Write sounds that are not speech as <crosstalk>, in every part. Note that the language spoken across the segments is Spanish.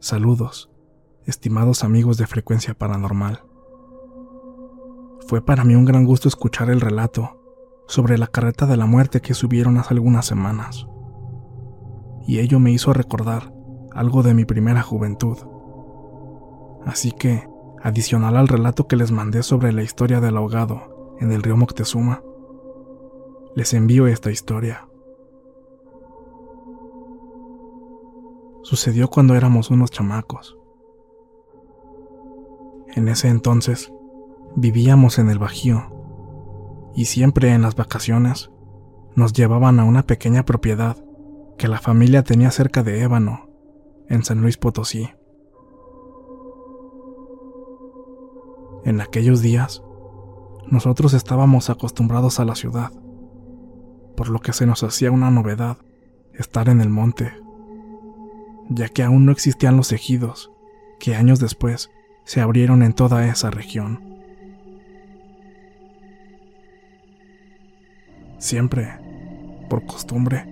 Saludos, estimados amigos de Frecuencia Paranormal. Fue para mí un gran gusto escuchar el relato sobre la carreta de la muerte que subieron hace algunas semanas. Y ello me hizo recordar algo de mi primera juventud. Así que, adicional al relato que les mandé sobre la historia del ahogado en el río Moctezuma, les envío esta historia. Sucedió cuando éramos unos chamacos. En ese entonces, vivíamos en el Bajío y siempre en las vacaciones nos llevaban a una pequeña propiedad que la familia tenía cerca de Ébano, en San Luis Potosí. En aquellos días, nosotros estábamos acostumbrados a la ciudad, por lo que se nos hacía una novedad estar en el monte, ya que aún no existían los ejidos que años después se abrieron en toda esa región. Siempre, por costumbre,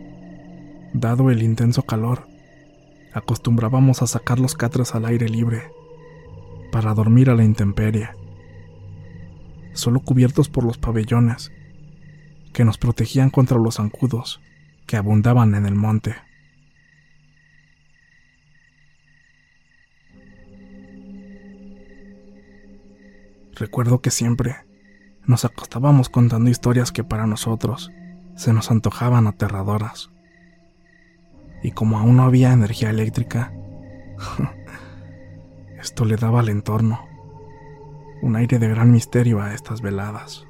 dado el intenso calor, acostumbrábamos a sacar los catres al aire libre para dormir a la intemperie, solo cubiertos por los pabellones que nos protegían contra los zancudos que abundaban en el monte. Recuerdo que siempre nos acostábamos contando historias que para nosotros se nos antojaban aterradoras. Y como aún no había energía eléctrica, <laughs> esto le daba al entorno un aire de gran misterio a estas veladas.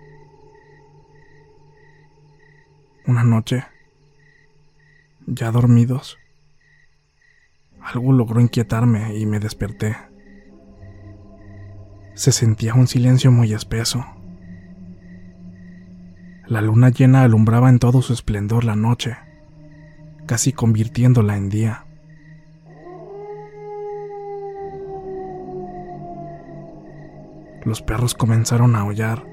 Una noche, ya dormidos, algo logró inquietarme y me desperté. Se sentía un silencio muy espeso la luna llena alumbraba en todo su esplendor la noche, casi convirtiéndola en día. Los perros comenzaron a aullar.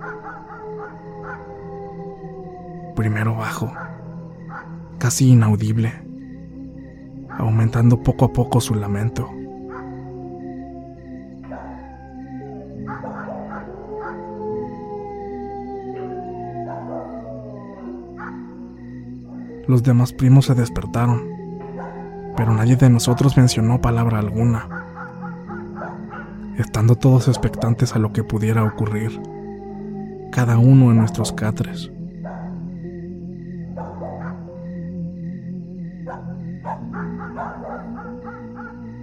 Primero bajo, casi inaudible, aumentando poco a poco su lamento. Los demás primos se despertaron pero nadie de nosotros mencionó palabra alguna, estando todos expectantes a lo que pudiera ocurrir, cada uno en nuestros catres.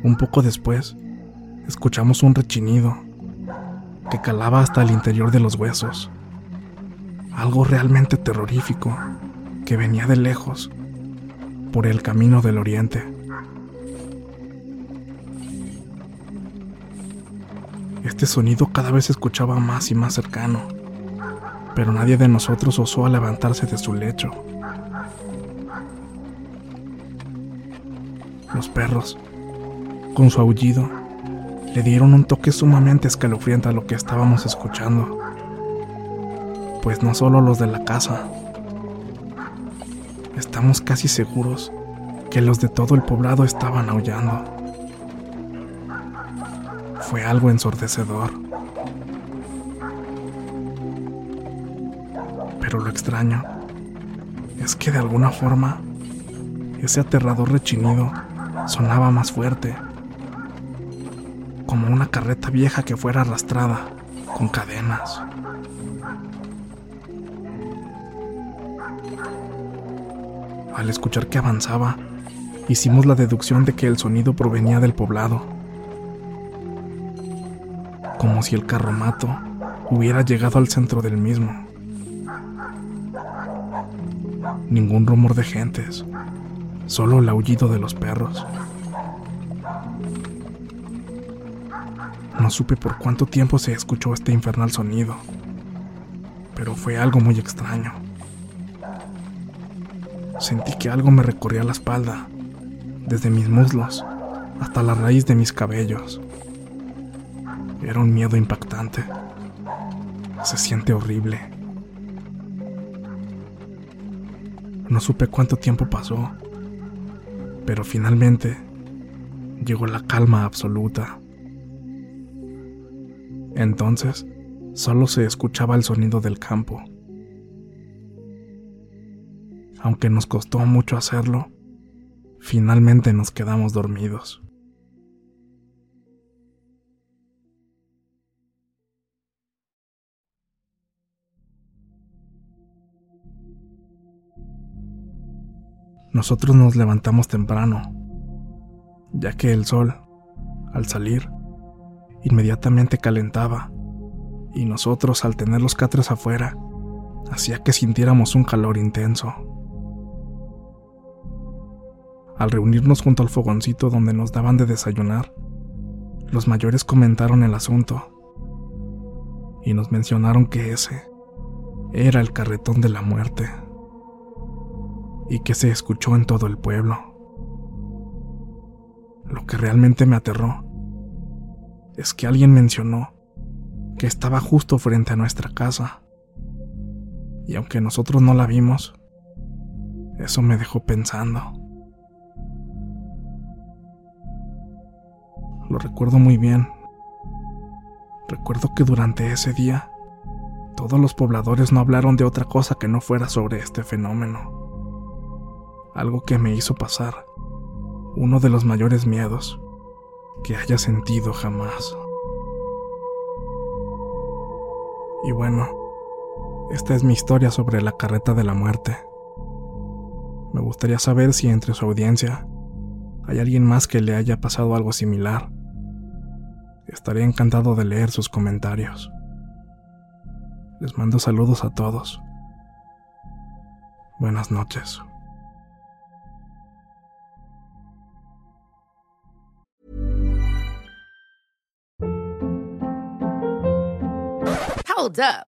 Un poco después, escuchamos un rechinido que calaba hasta el interior de los huesos. Algo realmente terrorífico que venía de lejos, por el camino del oriente. Este sonido cada vez se escuchaba más y más cercano, pero nadie de nosotros osó a levantarse de su lecho. Los perros, con su aullido, le dieron un toque sumamente escalofriante a lo que estábamos escuchando. Pues no solo los de la casa, estamos casi seguros que los de todo el poblado estaban aullando. Fue algo ensordecedor. Pero lo extraño es que de alguna forma ese aterrador rechinido sonaba más fuerte como una carreta vieja que fuera arrastrada con cadenas. Al escuchar que avanzaba, hicimos la deducción de que el sonido provenía del poblado, como si el carromato hubiera llegado al centro del mismo. Ningún rumor de gentes, solo el aullido de los perros. No supe por cuánto tiempo se escuchó este infernal sonido, pero fue algo muy extraño. Sentí que algo me recorría la espalda, desde mis muslos hasta la raíz de mis cabellos. Era un miedo impactante. Se siente horrible. No supe cuánto tiempo pasó, pero finalmente llegó la calma absoluta. Entonces, solo se escuchaba el sonido del campo. Aunque nos costó mucho hacerlo, finalmente nos quedamos dormidos. Nosotros nos levantamos temprano, ya que el sol, al salir, inmediatamente calentaba, y nosotros al tener los catres afuera, hacía que sintiéramos un calor intenso. Al reunirnos junto al fogoncito donde nos daban de desayunar, los mayores comentaron el asunto y nos mencionaron que ese era el carretón de la muerte y que se escuchó en todo el pueblo. Lo que realmente me aterró es que alguien mencionó que estaba justo frente a nuestra casa. Y aunque nosotros no la vimos, eso me dejó pensando. Lo recuerdo muy bien. Recuerdo que durante ese día, todos los pobladores no hablaron de otra cosa que no fuera sobre este fenómeno. Algo que me hizo pasar uno de los mayores miedos que haya sentido jamás. Y bueno, esta es mi historia sobre la carreta de la muerte. Me gustaría saber si entre su audiencia hay alguien más que le haya pasado algo similar. Estaría encantado de leer sus comentarios. Les mando saludos a todos. Buenas noches. Hold up.